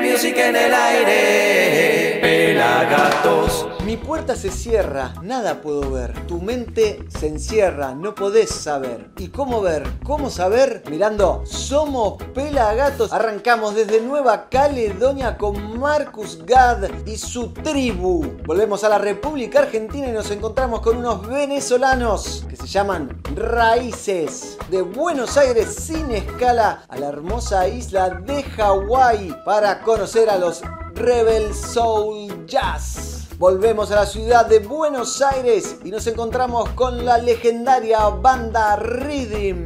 Music en el aire. Pelagatos. Mi puerta se cierra, nada puedo ver. Tu mente se encierra, no podés saber. ¿Y cómo ver? ¿Cómo saber? Mirando, somos Pelagatos. Arrancamos desde Nueva Caledonia con Marcus Gad y su tribu. Volvemos a la República Argentina y nos encontramos con unos venezolanos que se llaman Raíces. De Buenos Aires sin escala a la hermosa isla de Hawái para conocer a los Rebel Soul Jazz. Volvemos a la ciudad de Buenos Aires y nos encontramos con la legendaria banda Rhythm.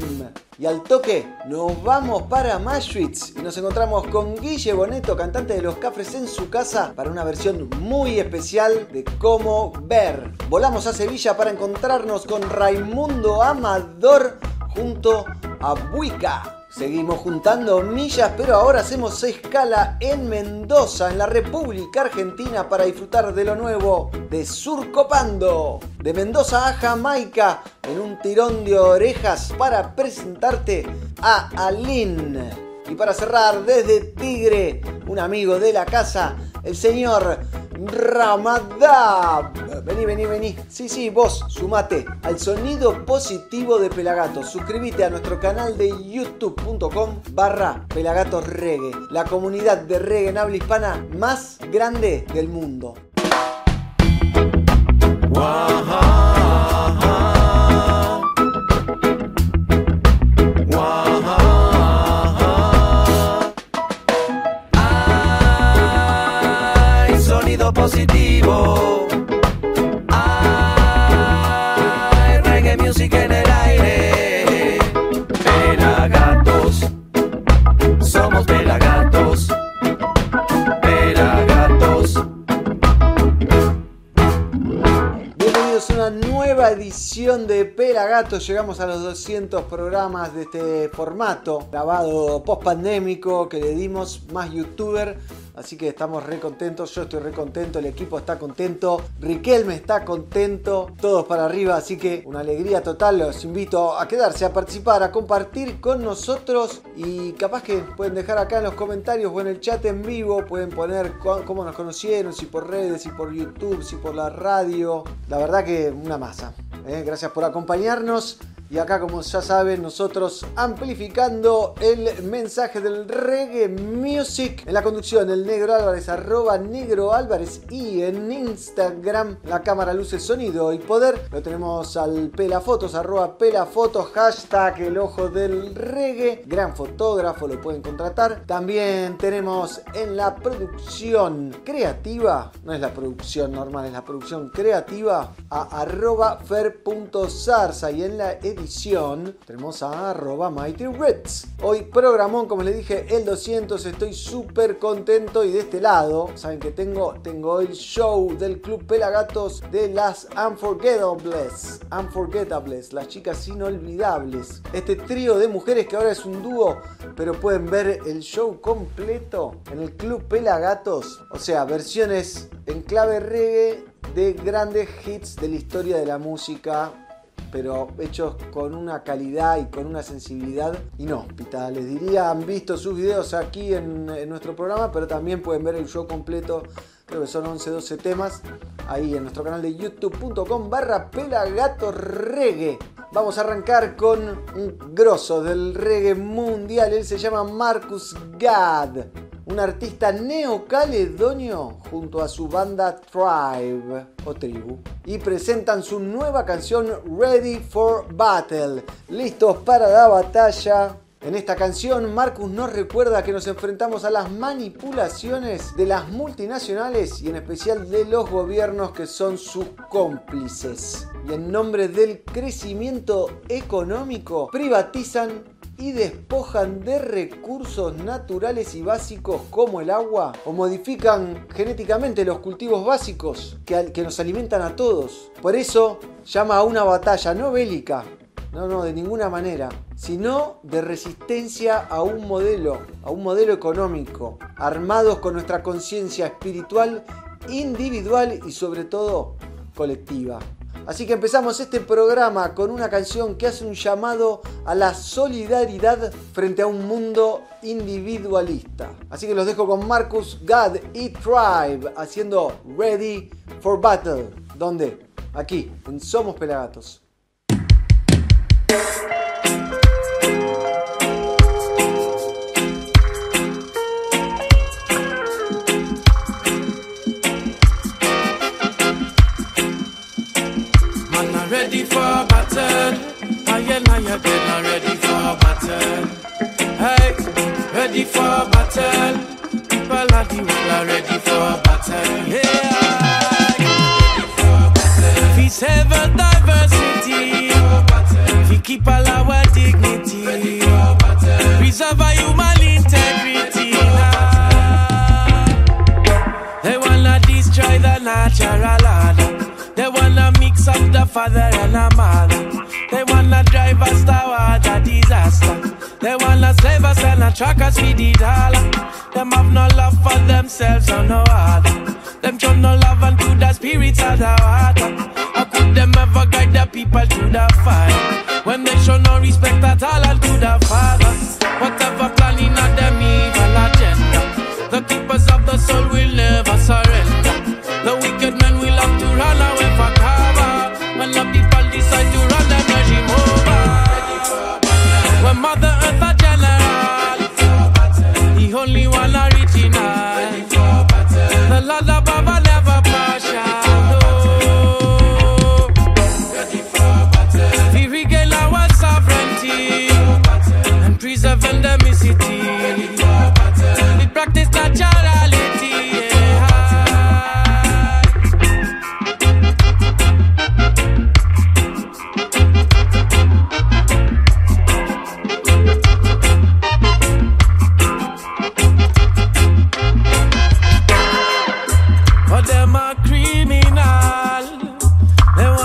Y al toque nos vamos para Mashwitz y nos encontramos con Guille Boneto, cantante de Los Cafres en su casa, para una versión muy especial de Cómo Ver. Volamos a Sevilla para encontrarnos con Raimundo Amador junto a Buica. Seguimos juntando millas, pero ahora hacemos escala en Mendoza, en la República Argentina, para disfrutar de lo nuevo de Surcopando. De Mendoza a Jamaica, en un tirón de orejas para presentarte a Aline. Y para cerrar, desde Tigre, un amigo de la casa, el señor Ramadab. Vení, vení, vení. Sí, sí, vos, sumate al sonido positivo de Pelagatos. Suscríbete a nuestro canal de youtube.com barra Pelagatos Reggae, la comunidad de reggae en habla hispana más grande del mundo. Ay, positivo. Ay, reggae music en el aire. Pelagatos. Somos pelagatos. Pelagatos. Bienvenidos a una nueva edición de Pelagatos. Llegamos a los 200 programas de este formato grabado post pandémico que le dimos más youtuber. Así que estamos re contentos, yo estoy re contento, el equipo está contento, Riquelme está contento, todos para arriba, así que una alegría total, los invito a quedarse, a participar, a compartir con nosotros y capaz que pueden dejar acá en los comentarios o en el chat en vivo, pueden poner cómo nos conocieron, si por redes, si por YouTube, si por la radio, la verdad que una masa. ¿eh? Gracias por acompañarnos. Y acá, como ya saben, nosotros amplificando el mensaje del reggae music en la conducción, el negro Álvarez, arroba negro Álvarez y en Instagram, la cámara, luces, sonido y poder. Lo tenemos al pelafotos, arroba pelafotos, hashtag el ojo del reggae. Gran fotógrafo, lo pueden contratar. También tenemos en la producción creativa, no es la producción normal, es la producción creativa, a arroba fer.zarza y en la edición tenemos a arroba Mighty Reds. Hoy programón, como les dije, el 200, estoy súper contento y de este lado, saben que tengo, tengo el show del Club Pelagatos de las Unforgettables, Unforgettables, las chicas inolvidables. Este trío de mujeres que ahora es un dúo, pero pueden ver el show completo en el Club Pelagatos, o sea, versiones en clave reggae de grandes hits de la historia de la música pero hechos con una calidad y con una sensibilidad inhóspita. Les diría, han visto sus videos aquí en, nuestro programa, pero también pueden ver el show completo, creo que son 11-12 temas, ahí en nuestro canal de youtube.com barra pelagatorreggae. Vamos a arrancar con un grosso del reggae mundial, él se llama Marcus Gad un artista neocaledonio junto a su banda Tribe o Tribu y presentan su nueva canción Ready for Battle, listos para la batalla. En esta canción, Marcus nos recuerda que nos enfrentamos a las manipulaciones de las multinacionales y en especial de los gobiernos que son sus cómplices. Y en nombre del crecimiento económico, privatizan y despojan de recursos naturales y básicos como el agua o modifican genéticamente los cultivos básicos que, que nos alimentan a todos. Por eso llama a una batalla no bélica, no, no, de ninguna manera, sino de resistencia a un modelo, a un modelo económico, armados con nuestra conciencia espiritual, individual y sobre todo colectiva. Así que empezamos este programa con una canción que hace un llamado a la solidaridad frente a un mundo individualista. Así que los dejo con Marcus, God y Tribe haciendo Ready for Battle. ¿Dónde? Aquí, en Somos Pelagatos. Ready for battle. I and I again ready for battle. Hey, ready for battle. People are the world ready for battle. Yeah. We save our diversity. We keep all our dignity. Preserve our human integrity. They wanna destroy the natural father and the mother. They wanna drive us toward a disaster. They wanna save us and a track us with the dollar. Them have no love for themselves or no other. Them show no love unto the spirits of the water. How could them ever guide the people to the fire? When they show no respect at all unto the Father.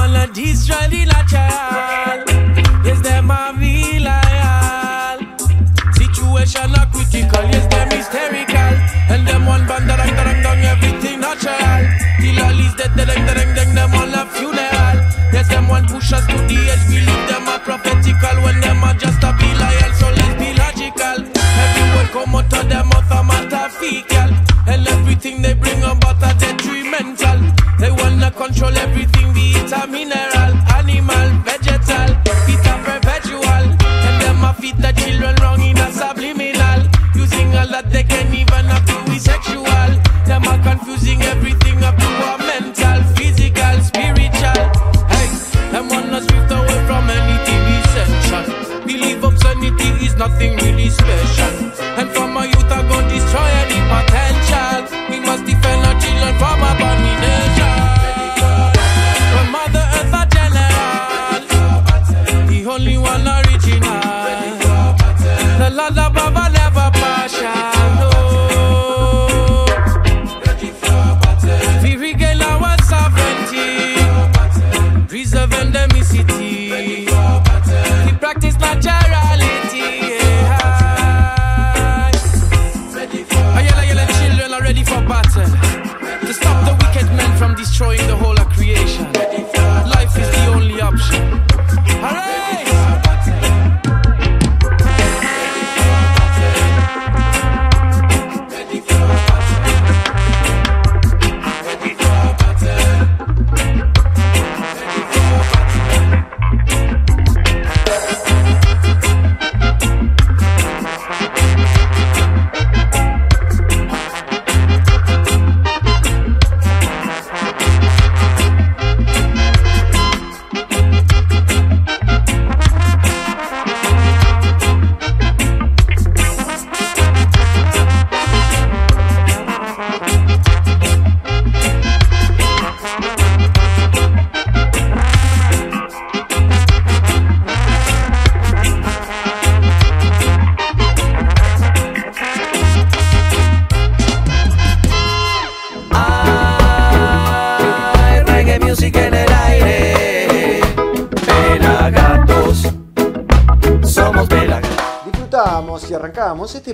Wanna destroy the natural. Yes, them a loyal. Situation a critical. Yes, them hysterical. And them one band that dang dang everything natural. The lollies dead, dead, dang dang dang. Them all a funeral. Yes, them one push us to the edge. Believe them a prophetical. When them a just a be loyal. So let's be logical. Every word come out of them mouth a fecal. And everything they bring about a detrimental. They wanna control everything, mineral,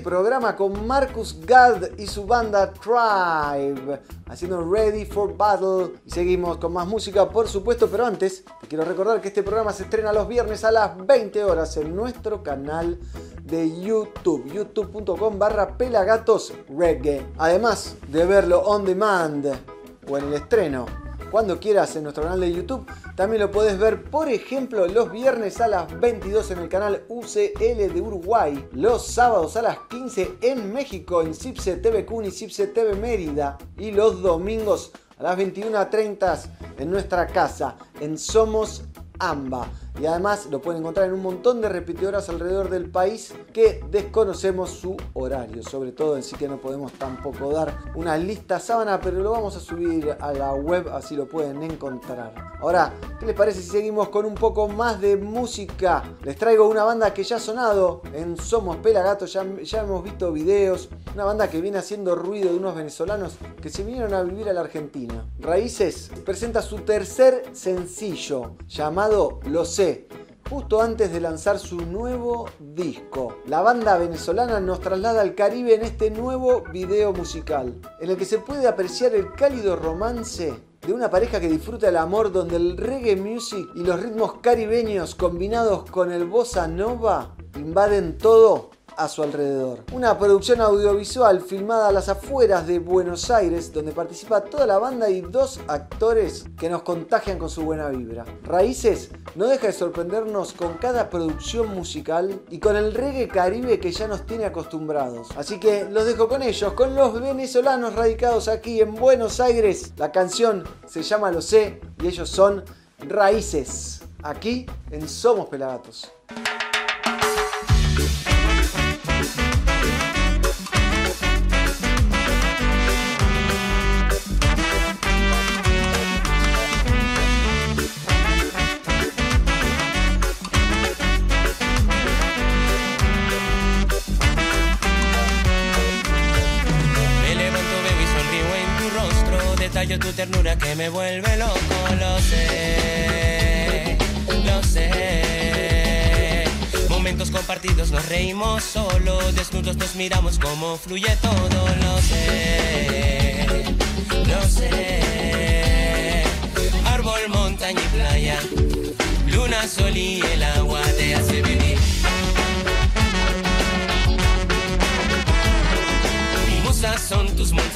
programa con Marcus Gard y su banda Tribe, haciendo Ready for Battle. Y seguimos con más música, por supuesto, pero antes te quiero recordar que este programa se estrena los viernes a las 20 horas en nuestro canal de YouTube, youtube.com barra pelagatos reggae. Además de verlo on demand o en el estreno cuando quieras en nuestro canal de YouTube. También lo podés ver, por ejemplo, los viernes a las 22 en el canal UCL de Uruguay, los sábados a las 15 en México en Cipse TV Cuni, Cipse TV Mérida y los domingos a las 21.30 en nuestra casa en Somos AMBA. Y además lo pueden encontrar en un montón de repetidoras alrededor del país que desconocemos su horario. Sobre todo en sí que no podemos tampoco dar una lista sábana, pero lo vamos a subir a la web así lo pueden encontrar. Ahora, ¿qué les parece si seguimos con un poco más de música? Les traigo una banda que ya ha sonado en Somos Pelagato, ya, ya hemos visto videos. Una banda que viene haciendo ruido de unos venezolanos que se vinieron a vivir a la Argentina. Raíces presenta su tercer sencillo llamado Lo justo antes de lanzar su nuevo disco. La banda venezolana nos traslada al Caribe en este nuevo video musical, en el que se puede apreciar el cálido romance de una pareja que disfruta el amor donde el reggae music y los ritmos caribeños combinados con el bossa nova invaden todo a su alrededor. Una producción audiovisual filmada a las afueras de Buenos Aires, donde participa toda la banda y dos actores que nos contagian con su buena vibra. Raíces no deja de sorprendernos con cada producción musical y con el reggae caribe que ya nos tiene acostumbrados. Así que los dejo con ellos, con los venezolanos radicados aquí en Buenos Aires. La canción se llama Lo sé y ellos son Raíces. Aquí en Somos Pelagatos. Tu ternura que me vuelve loco, lo sé, lo sé. Momentos compartidos, nos reímos solos, desnudos nos miramos como fluye todo, lo sé, lo sé. Árbol, montaña y playa, luna, sol y el agua te hace vivir. Mi musa son tus montañas,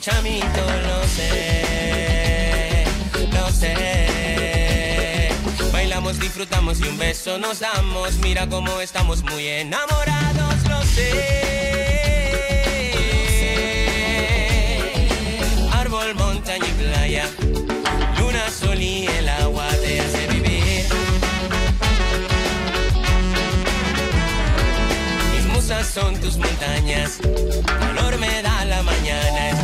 somos chamitos, lo sé, lo sé. Bailamos, disfrutamos y un beso nos damos. Mira cómo estamos muy enamorados, lo sé. Árbol, montaña y playa, luna, sol y el agua te hace vivir. Mis musas son tus montañas me da la mañana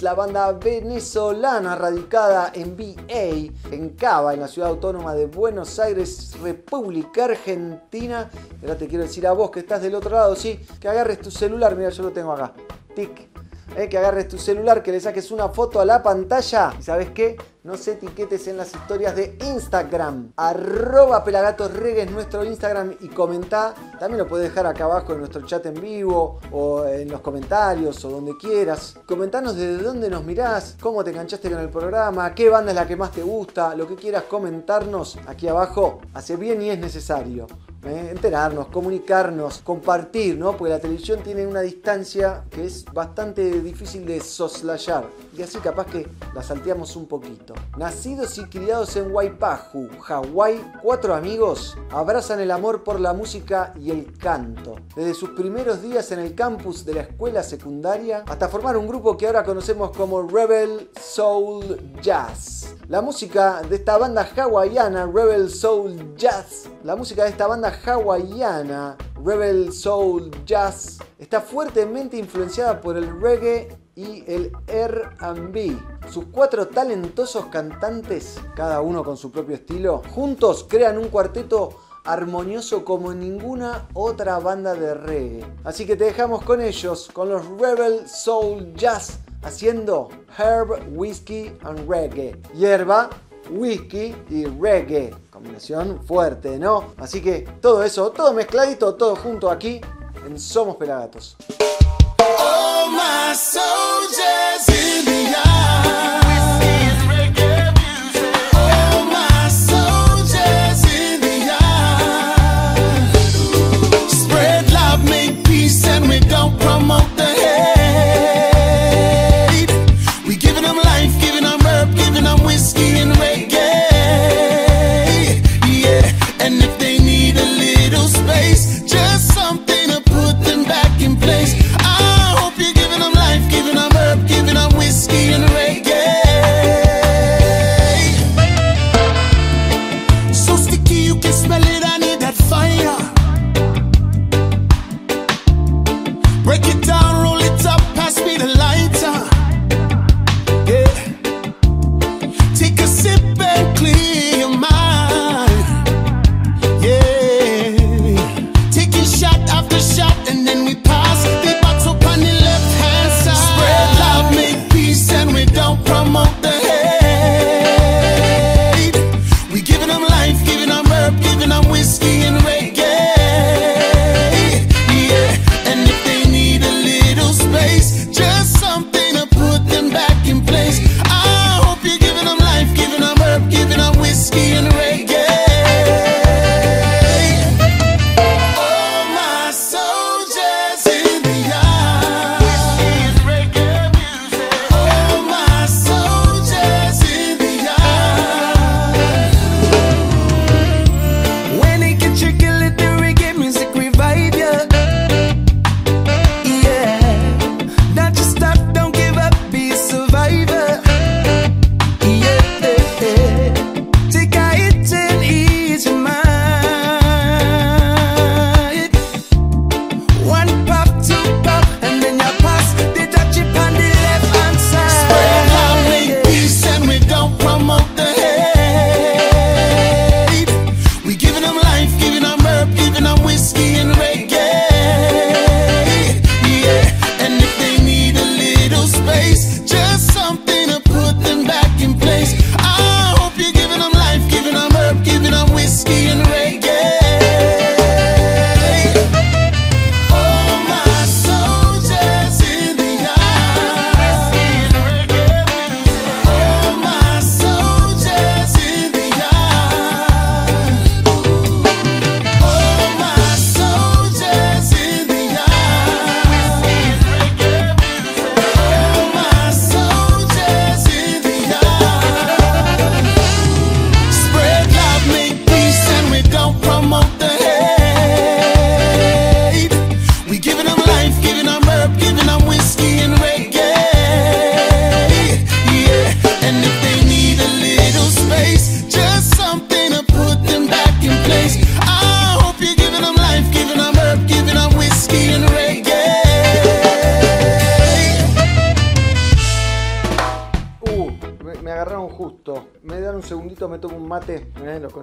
La banda venezolana radicada en VA, en Cava, en la ciudad autónoma de Buenos Aires, República Argentina. Ahora te quiero decir a vos que estás del otro lado, sí, que agarres tu celular, mira, yo lo tengo acá. Tic. Eh, que agarres tu celular, que le saques una foto a la pantalla. ¿Y sabes qué? No se etiquetes en las historias de Instagram. Arroba Pelagatos es nuestro Instagram y comenta. También lo puedes dejar acá abajo en nuestro chat en vivo o en los comentarios o donde quieras. Comentanos desde dónde nos mirás, cómo te enganchaste con el programa, qué banda es la que más te gusta, lo que quieras comentarnos aquí abajo. Hace bien y es necesario. ¿eh? enterarnos, comunicarnos, compartir, ¿no? Porque la televisión tiene una distancia que es bastante difícil de soslayar. Y así capaz que la salteamos un poquito. Nacidos y criados en Waipahu, Hawái, cuatro amigos abrazan el amor por la música y el canto. Desde sus primeros días en el campus de la escuela secundaria hasta formar un grupo que ahora conocemos como Rebel Soul Jazz. La música de esta banda hawaiana, Rebel Soul Jazz, la música de esta banda hawaiana, Rebel Soul Jazz, está fuertemente influenciada por el reggae y el R&B. Sus cuatro talentosos cantantes, cada uno con su propio estilo, juntos crean un cuarteto armonioso como ninguna otra banda de reggae. Así que te dejamos con ellos, con los Rebel Soul Jazz, haciendo Herb, Whiskey and Reggae. Hierba, whisky y reggae. Combinación fuerte, ¿no? Así que todo eso, todo mezcladito, todo junto aquí en Somos Pelagatos. Oh, my soldiers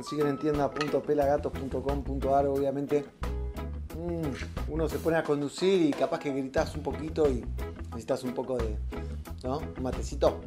consiguen en tienda.pelagatos.com.ar, obviamente. Mm, uno se pone a conducir y capaz que gritas un poquito y necesitas un poco de. ¿No? Un matecito.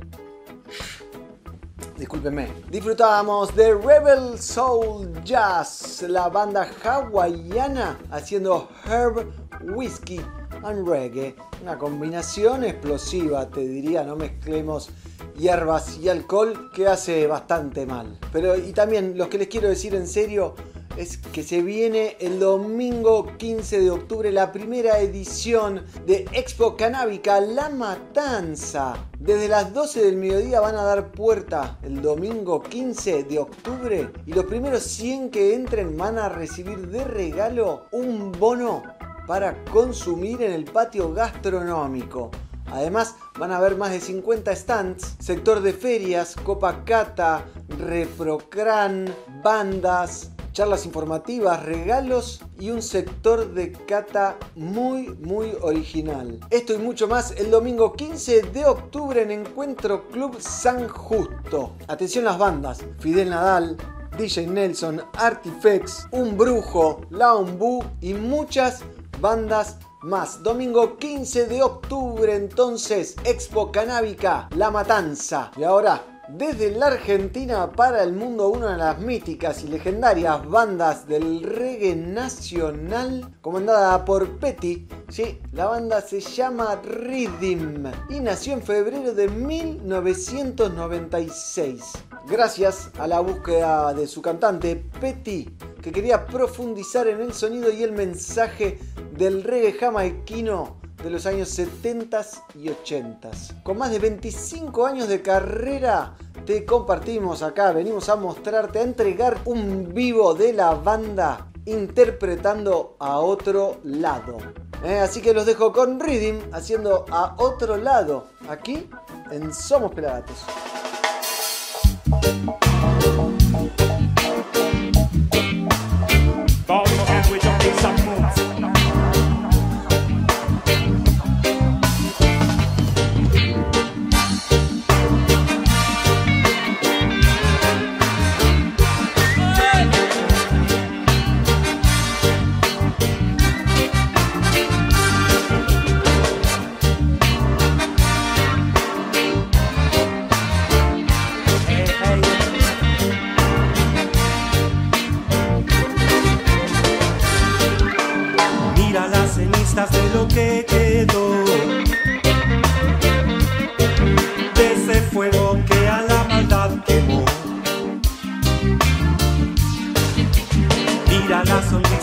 Discúlpenme. Disfrutábamos de Rebel Soul Jazz, la banda hawaiana haciendo herb, whiskey and reggae. Una combinación explosiva, te diría, no mezclemos hierbas y alcohol que hace bastante mal. Pero y también lo que les quiero decir en serio es que se viene el domingo 15 de octubre la primera edición de Expo Canábica La Matanza. Desde las 12 del mediodía van a dar puerta el domingo 15 de octubre y los primeros 100 que entren van a recibir de regalo un bono para consumir en el patio gastronómico. Además, van a haber más de 50 stands, sector de ferias, Copa Cata, Reprocran, bandas, charlas informativas, regalos y un sector de cata muy muy original. Esto y mucho más el domingo 15 de octubre en Encuentro Club San Justo. Atención las bandas, Fidel Nadal, DJ Nelson, Artifex, Un Brujo, La y muchas bandas más. Domingo 15 de octubre entonces, Expo Canábica, La Matanza. Y ahora desde la Argentina para el mundo, una de las míticas y legendarias bandas del reggae nacional, comandada por Petty. Sí, la banda se llama Rhythm y nació en febrero de 1996. Gracias a la búsqueda de su cantante, Petty, que quería profundizar en el sonido y el mensaje del reggae jamaiquino de los años 70 y 80. Con más de 25 años de carrera, te compartimos acá, venimos a mostrarte, a entregar un vivo de la banda interpretando a otro lado. Eh, así que los dejo con Reading haciendo a otro lado, aquí en Somos Pelagatos.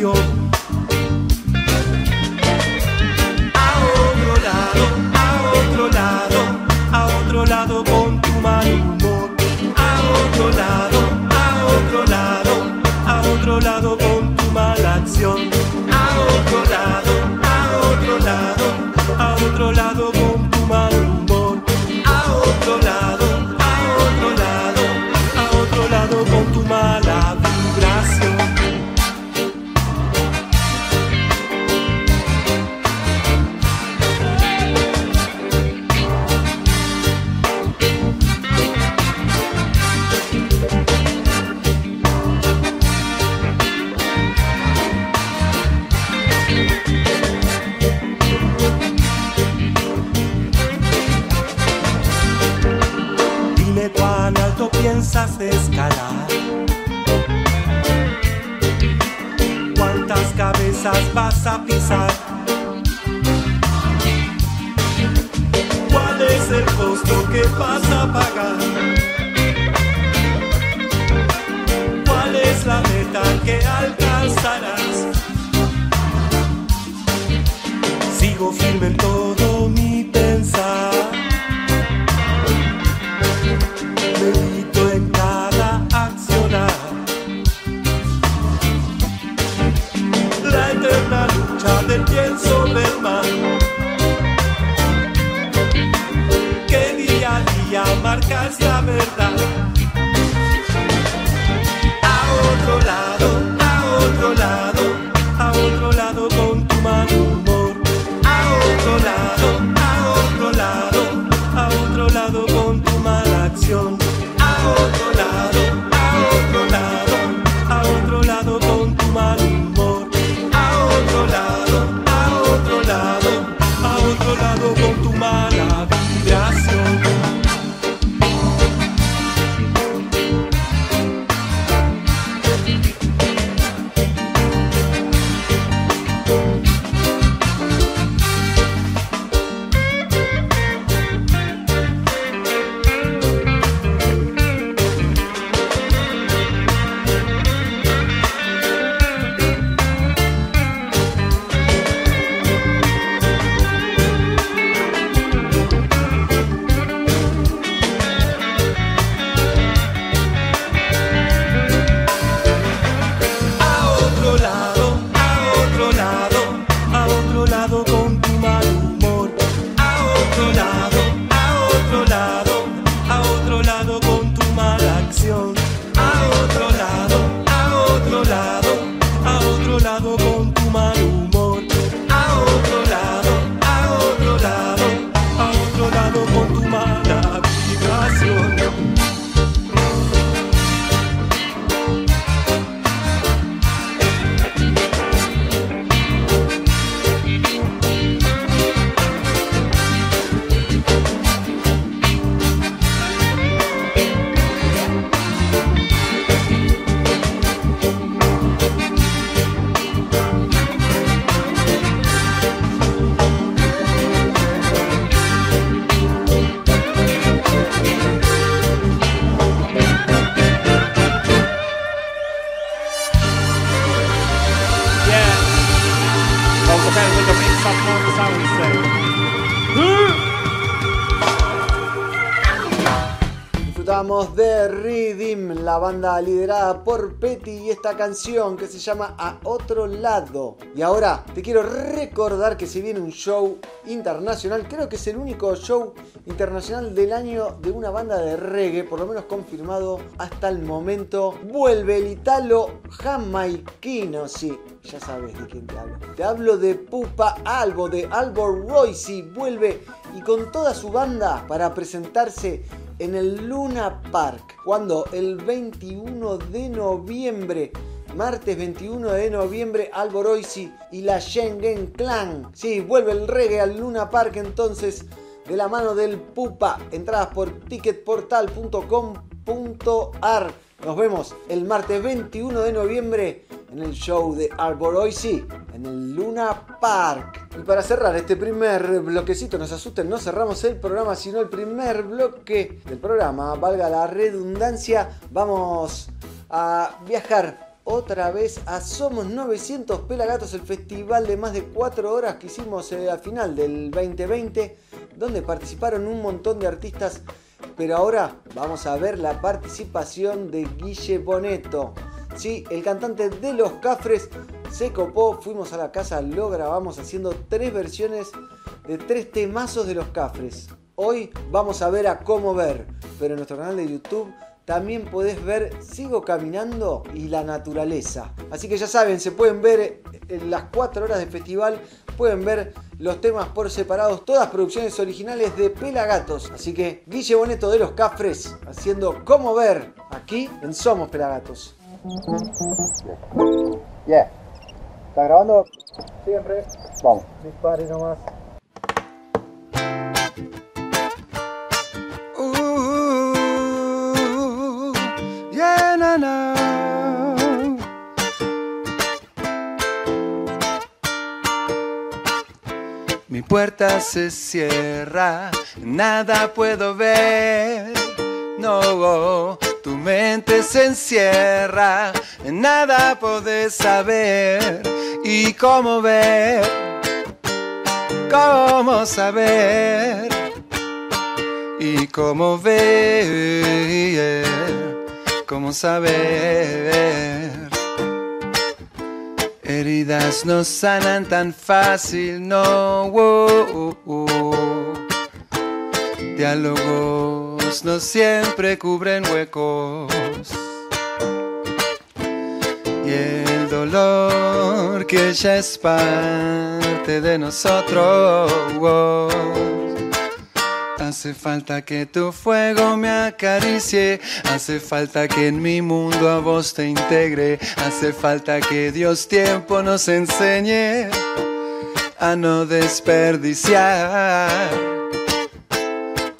canción. Petty y esta canción que se llama A Otro Lado. Y ahora te quiero recordar que se viene un show internacional, creo que es el único show internacional del año de una banda de reggae, por lo menos confirmado hasta el momento. Vuelve el italo jamaiquino, sí, ya sabes de quién te hablo. Te hablo de Pupa Albo, de Albor Royce, vuelve y con toda su banda para presentarse en el Luna Park. Cuando el 21 de noviembre. Martes 21 de noviembre, Alboroisi y la Schengen Clan. Sí, vuelve el reggae al Luna Park entonces de la mano del Pupa. Entradas por ticketportal.com.ar. Nos vemos el martes 21 de noviembre en el show de Arboroisi en el Luna Park. Y para cerrar este primer bloquecito, no se asusten, no cerramos el programa, sino el primer bloque del programa, valga la redundancia, vamos a viajar otra vez a Somos 900 Pelagatos, el festival de más de 4 horas que hicimos eh, al final del 2020, donde participaron un montón de artistas. Pero ahora vamos a ver la participación de Guille Boneto. Sí, el cantante de Los Cafres se copó, fuimos a la casa, lo grabamos haciendo tres versiones de tres temazos de Los Cafres. Hoy vamos a ver a cómo ver, pero en nuestro canal de YouTube también podés ver Sigo Caminando y la Naturaleza. Así que ya saben, se pueden ver en las 4 horas de festival, pueden ver los temas por separados, todas producciones originales de Pelagatos. Así que Guille Boneto de los Cafres haciendo Cómo ver aquí en Somos Pelagatos. Yeah. ¿Está grabando? Siempre. Vamos. Dispare nomás. Ooh, yeah, na, na. Mi puerta se cierra, nada puedo ver. No, tu mente se encierra, nada podés saber. ¿Y cómo ver? ¿Cómo saber? y cómo ver, cómo saber. Heridas no sanan tan fácil, no. oh, oh, oh. Diálogo no siempre cubren huecos. Y el dolor que ya es parte de nosotros. Hace falta que tu fuego me acaricie, hace falta que en mi mundo a vos te integre, hace falta que Dios tiempo nos enseñe a no desperdiciar.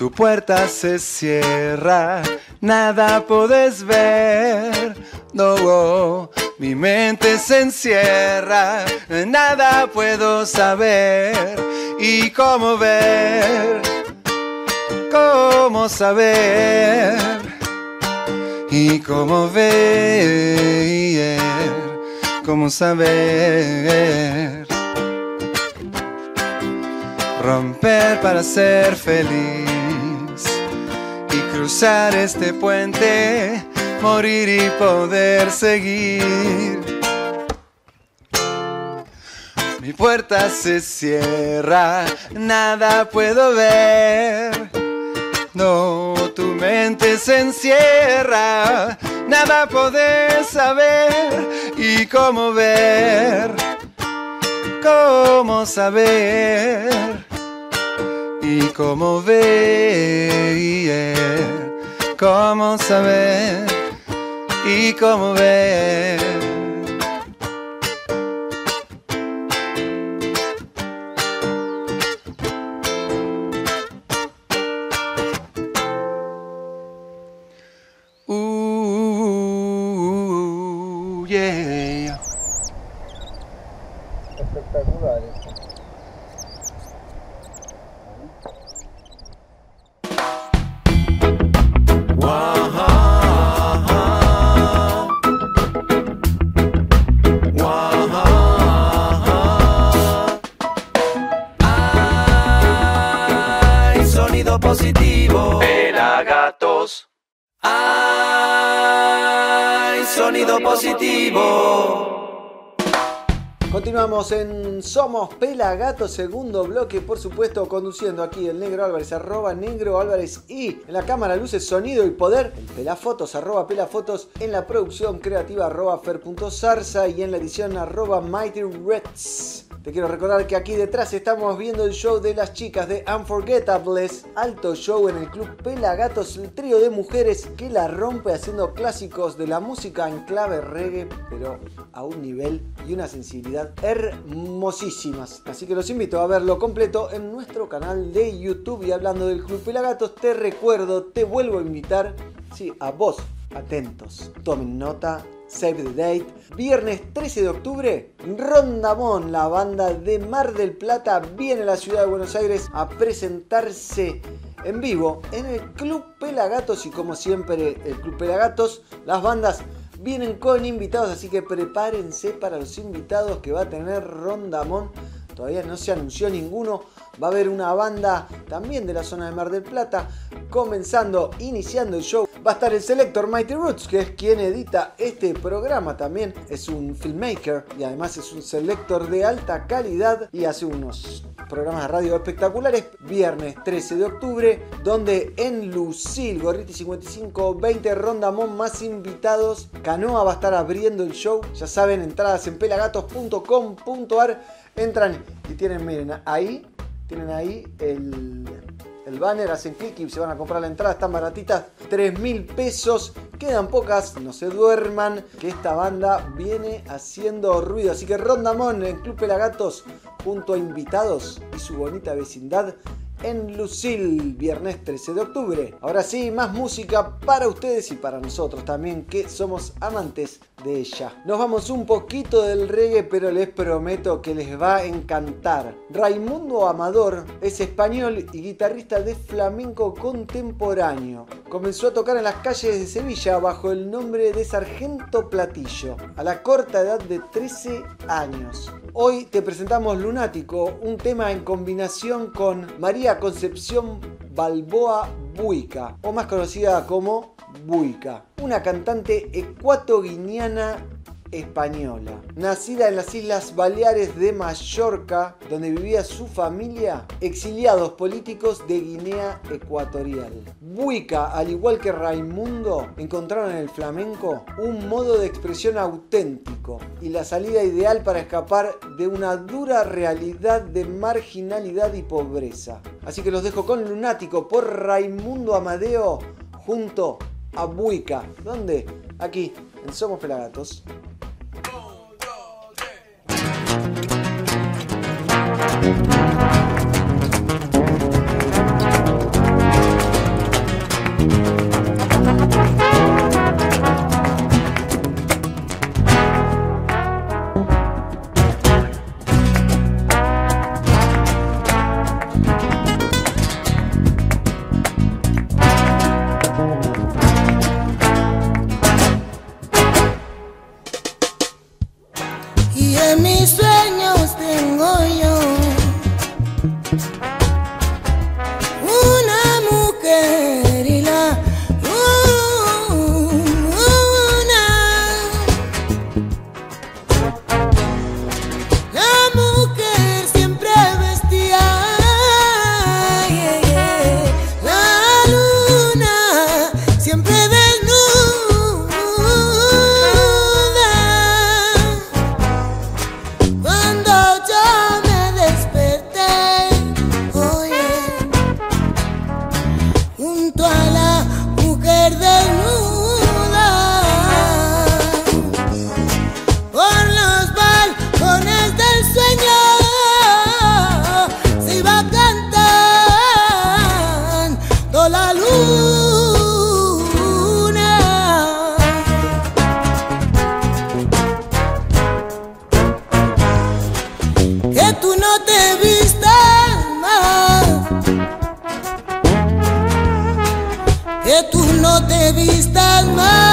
Tu puerta se cierra, nada puedes ver. No, mi mente se encierra, nada puedo saber. ¿Y cómo ver? ¿Cómo saber? ¿Y cómo ver? ¿Cómo saber? Romper para ser feliz cruzar este puente, morir y poder seguir. Mi puerta se cierra, nada puedo ver. No, tu mente se encierra, nada podés saber y cómo ver, cómo saber y cómo ver, cómo saber y cómo ver. En Somos Pelagato, segundo bloque, por supuesto, conduciendo aquí el Negro Álvarez, arroba Negro Álvarez y en la cámara, luces, sonido y poder, el Pelafotos, arroba Pelafotos, en la producción creativa, arroba Fer.zarza y en la edición, arroba Mighty Reds. Te quiero recordar que aquí detrás estamos viendo el show de las chicas de Unforgettables, alto show en el club Pelagatos, el trío de mujeres que la rompe haciendo clásicos de la música en clave reggae, pero a un nivel y una sensibilidad hermosísimas. Así que los invito a verlo completo en nuestro canal de YouTube. Y hablando del club Pelagatos, te recuerdo, te vuelvo a invitar, sí, a vos, atentos, tomen nota. Save the date. Viernes 13 de octubre, Rondamón, la banda de Mar del Plata, viene a la ciudad de Buenos Aires a presentarse en vivo en el Club Pelagatos. Y como siempre, el Club Pelagatos, las bandas vienen con invitados, así que prepárense para los invitados que va a tener Rondamón. Todavía no se anunció ninguno. Va a haber una banda también de la zona de Mar del Plata. Comenzando, iniciando el show, va a estar el selector Mighty Roots, que es quien edita este programa también. Es un filmmaker y además es un selector de alta calidad y hace unos programas de radio espectaculares. Viernes 13 de octubre, donde en Lucil, Gorriti 55, 20 Rondamón más invitados. Canoa va a estar abriendo el show. Ya saben, entradas en pelagatos.com.ar. Entran y tienen, miren, ahí, tienen ahí el, el banner, hacen clic y se van a comprar la entrada, están baratitas, 3 mil pesos, quedan pocas, no se duerman, que esta banda viene haciendo ruido, así que Rondamón en Club Pelagatos, junto a invitados y su bonita vecindad, en Lucil, viernes 13 de octubre. Ahora sí, más música para ustedes y para nosotros también, que somos amantes de ella. Nos vamos un poquito del reggae, pero les prometo que les va a encantar. Raimundo Amador es español y guitarrista de flamenco contemporáneo. Comenzó a tocar en las calles de Sevilla bajo el nombre de Sargento Platillo, a la corta edad de 13 años. Hoy te presentamos Lunático, un tema en combinación con María Concepción Balboa Buica, o más conocida como Buica, una cantante ecuatoguineana española. Nacida en las Islas Baleares de Mallorca, donde vivía su familia, exiliados políticos de Guinea Ecuatorial. Buica, al igual que Raimundo, encontraron en el flamenco un modo de expresión auténtico y la salida ideal para escapar de una dura realidad de marginalidad y pobreza. Así que los dejo con Lunático por Raimundo Amadeo junto a Buica. ¿Dónde? Aquí, en Somos Pelagatos. me vistas más.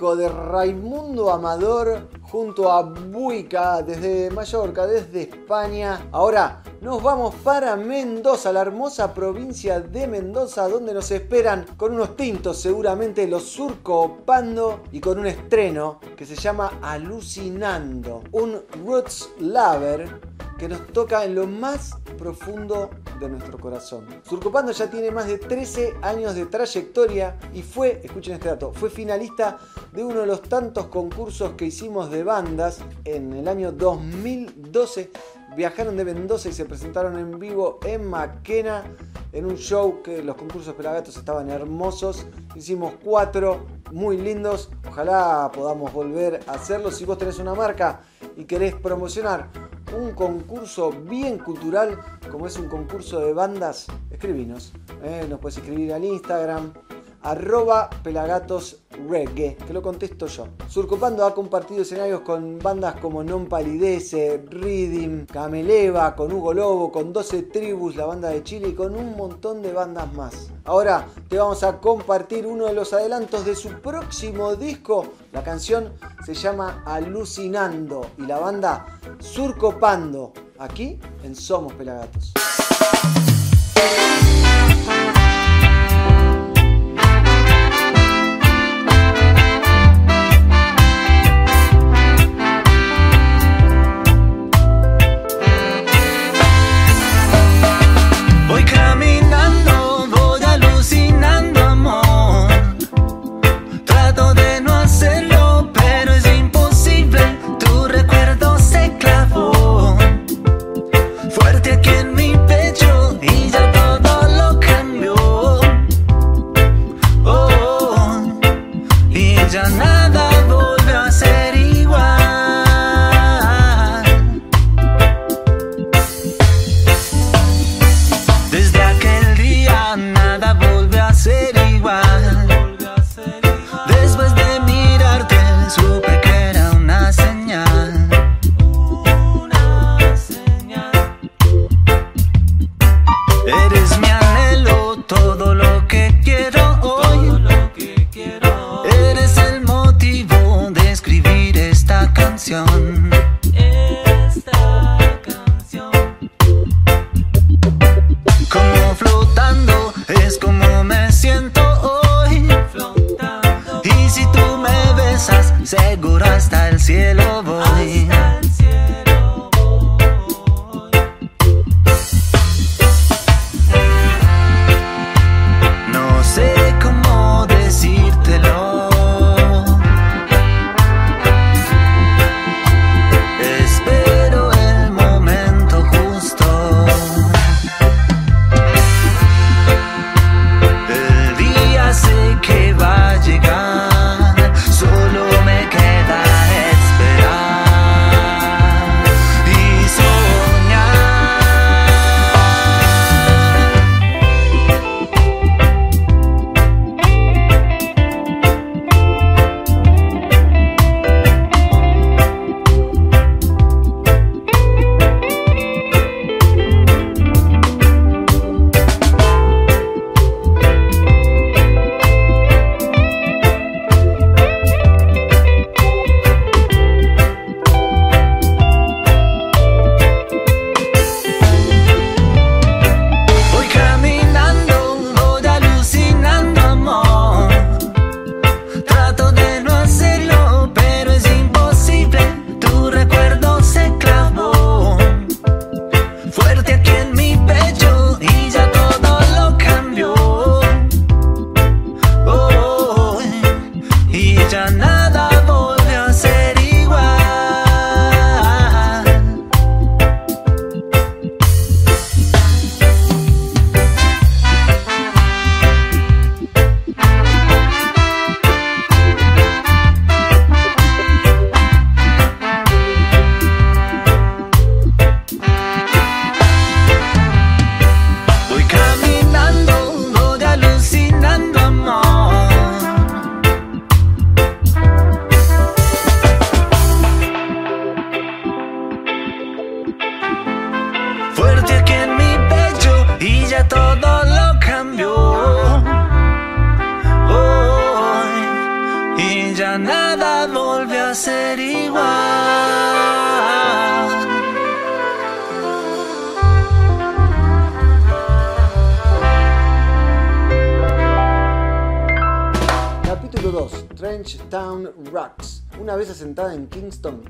de Raimundo Amador junto a Buica desde Mallorca, desde España. Ahora nos vamos para Mendoza, la hermosa provincia de Mendoza, donde nos esperan con unos tintos, seguramente los Surco Pando y con un estreno que se llama Alucinando, un Roots Lover que nos toca en lo más profundo de nuestro corazón. Surcopando ya tiene más de 13 años de trayectoria y fue, escuchen este dato, fue finalista de uno de los tantos concursos que hicimos de bandas en el año 2012. Viajaron de Mendoza y se presentaron en vivo en Maquena en un show que los concursos Pelagatos estaban hermosos. Hicimos cuatro muy lindos. Ojalá podamos volver a hacerlo. Si vos tenés una marca y querés promocionar un concurso bien cultural, como es un concurso de bandas, escribinos. ¿eh? Nos puedes escribir al Instagram, arroba pelagatosreggae, que lo contesto yo. Surcopando ha compartido escenarios con bandas como Non Palidece, Rhythm, Cameleva, con Hugo Lobo, con 12 Tribus, la banda de Chile y con un montón de bandas más. Ahora te vamos a compartir uno de los adelantos de su próximo disco. La canción se llama Alucinando y la banda Surcopando, aquí en Somos Pelagatos.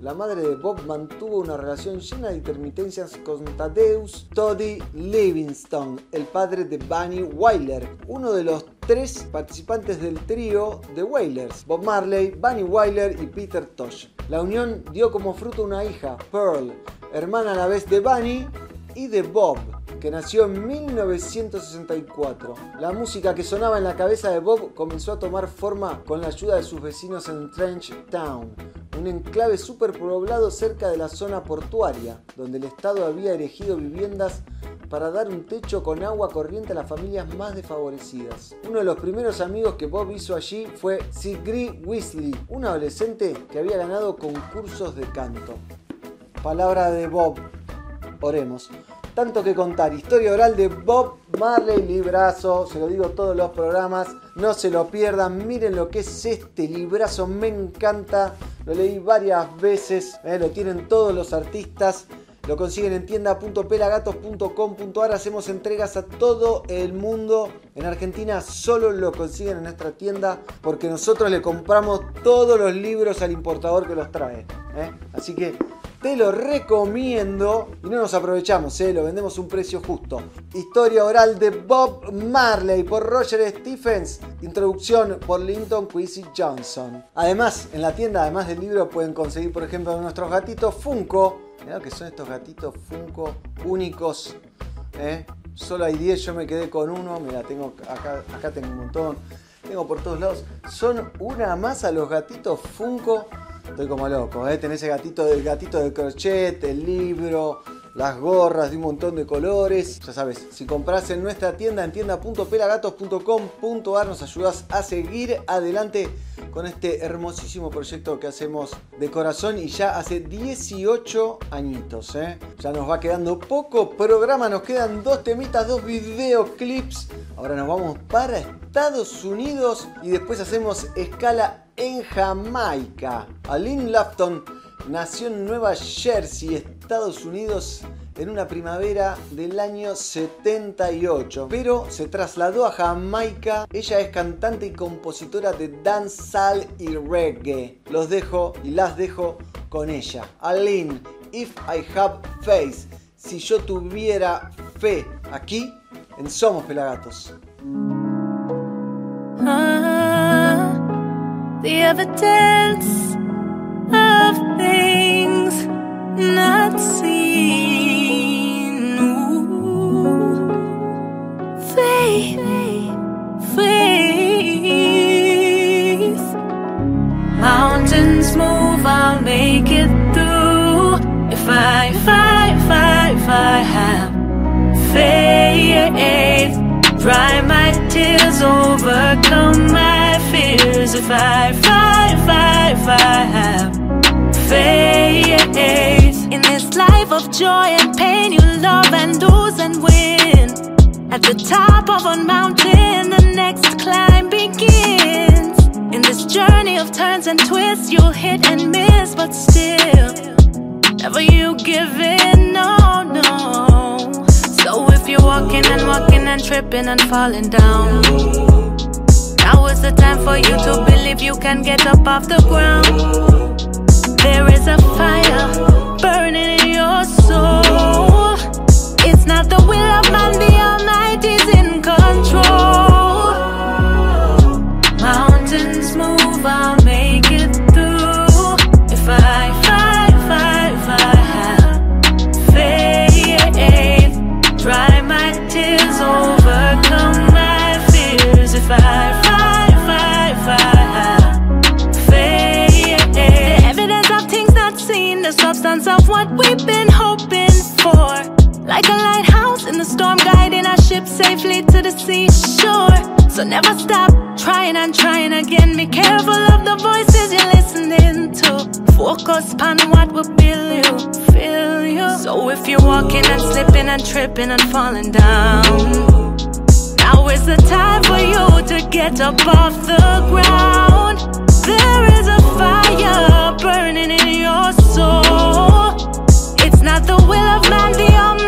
La madre de Bob mantuvo una relación llena de intermitencias con Thaddeus Toddy Livingston, el padre de Bunny Wyler, uno de los tres participantes del trío The Wailers, Bob Marley, Bunny Wyler y Peter Tosh. La unión dio como fruto una hija, Pearl, hermana a la vez de Bunny y de Bob, que nació en 1964. La música que sonaba en la cabeza de Bob comenzó a tomar forma con la ayuda de sus vecinos en Trench Town, un enclave superpoblado cerca de la zona portuaria, donde el Estado había erigido viviendas para dar un techo con agua corriente a las familias más desfavorecidas. Uno de los primeros amigos que Bob hizo allí fue Sigrid Weasley, un adolescente que había ganado concursos de canto. Palabra de Bob. Oremos. Tanto que contar. Historia oral de Bob Marley, librazo. Se lo digo todos los programas. No se lo pierdan. Miren lo que es este librazo. Me encanta. Lo leí varias veces. eh, Lo tienen todos los artistas. Lo consiguen en tienda.pelagatos.com.ar. Hacemos entregas a todo el mundo. En Argentina solo lo consiguen en nuestra tienda porque nosotros le compramos todos los libros al importador que los trae. ¿eh? Así que te lo recomiendo y no nos aprovechamos, ¿eh? lo vendemos a un precio justo. Historia oral de Bob Marley por Roger Stephens. Introducción por Linton Quincy Johnson. Además, en la tienda, además del libro, pueden conseguir, por ejemplo, nuestros gatitos Funko. Mirá lo que son estos gatitos Funko únicos. ¿eh? Solo hay 10, yo me quedé con uno. Mira, tengo acá, acá tengo un montón. Tengo por todos lados. Son una masa los gatitos Funko. Estoy como loco, ¿eh? Tenés el gatito del gatito de crochet, el libro, las gorras de un montón de colores. Ya sabes, si compras en nuestra tienda en tienda.pelagatos.com.ar nos ayudas a seguir adelante con este hermosísimo proyecto que hacemos de corazón y ya hace 18 añitos. ¿eh? Ya nos va quedando poco programa, nos quedan dos temitas, dos videoclips. Ahora nos vamos para Estados Unidos y después hacemos escala en Jamaica. Aline Lafton nació en Nueva Jersey, Estados Unidos, en una primavera del año 78, pero se trasladó a Jamaica. Ella es cantante y compositora de dancehall y reggae. Los dejo y las dejo con ella. Aline, If I Have Faith, si yo tuviera fe, aquí en Somos Pelagatos. Ah, dry my tears, overcome my fears. If I, I, if I have faith in this life of joy and pain, you love and lose and win. At the top of a mountain, the next climb begins. In this journey of turns and twists, you'll hit and miss, but still, never you give in, no, no. You're walking and walking and tripping and falling down, now is the time for you to believe you can get up off the ground. There is a fire burning in your soul. It's not the will of man, So never stop trying and trying again. Be careful of the voices you're listening to. Focus on what will build you, fill you. So if you're walking and slipping and tripping and falling down, now is the time for you to get up off the ground. There is a fire burning in your soul. It's not the will of man, the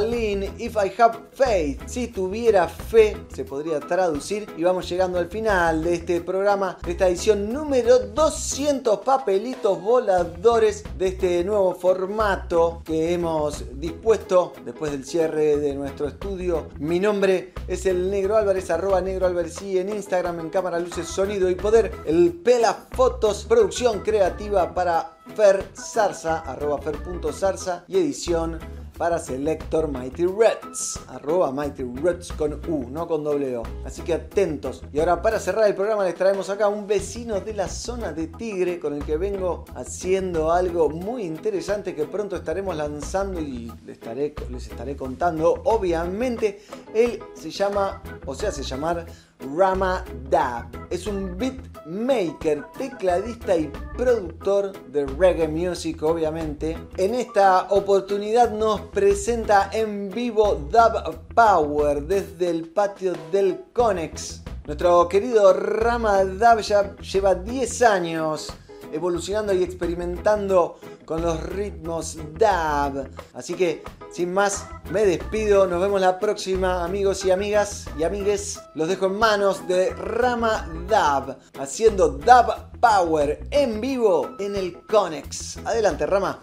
If I Have Faith. Si tuviera fe, se podría traducir. Y vamos llegando al final de este programa, de esta edición número 200 papelitos voladores de este nuevo formato que hemos dispuesto después del cierre de nuestro estudio. Mi nombre es el Negro Álvarez, arroba Negro Álvarez y en Instagram, en cámara, luces, sonido y poder. El Pela Fotos, producción creativa para Fer Zarza, arroba fer.zarza y edición para Selector Mighty Reds, arroba Mighty Reds con U, no con doble O. Así que atentos. Y ahora para cerrar el programa les traemos acá un vecino de la zona de Tigre con el que vengo haciendo algo muy interesante que pronto estaremos lanzando y les estaré, les estaré contando. Obviamente, él se llama, o se hace llamar Rama Dab. Es un beatmaker, tecladista y productor de reggae music, obviamente. En esta oportunidad nos presenta en vivo Dab Power desde el patio del Conex. Nuestro querido Rama Dab ya lleva 10 años evolucionando y experimentando con los ritmos dab. Así que, sin más, me despido. Nos vemos la próxima, amigos y amigas y amigues. Los dejo en manos de Rama Dab, haciendo Dab Power en vivo en el Conex. Adelante, Rama.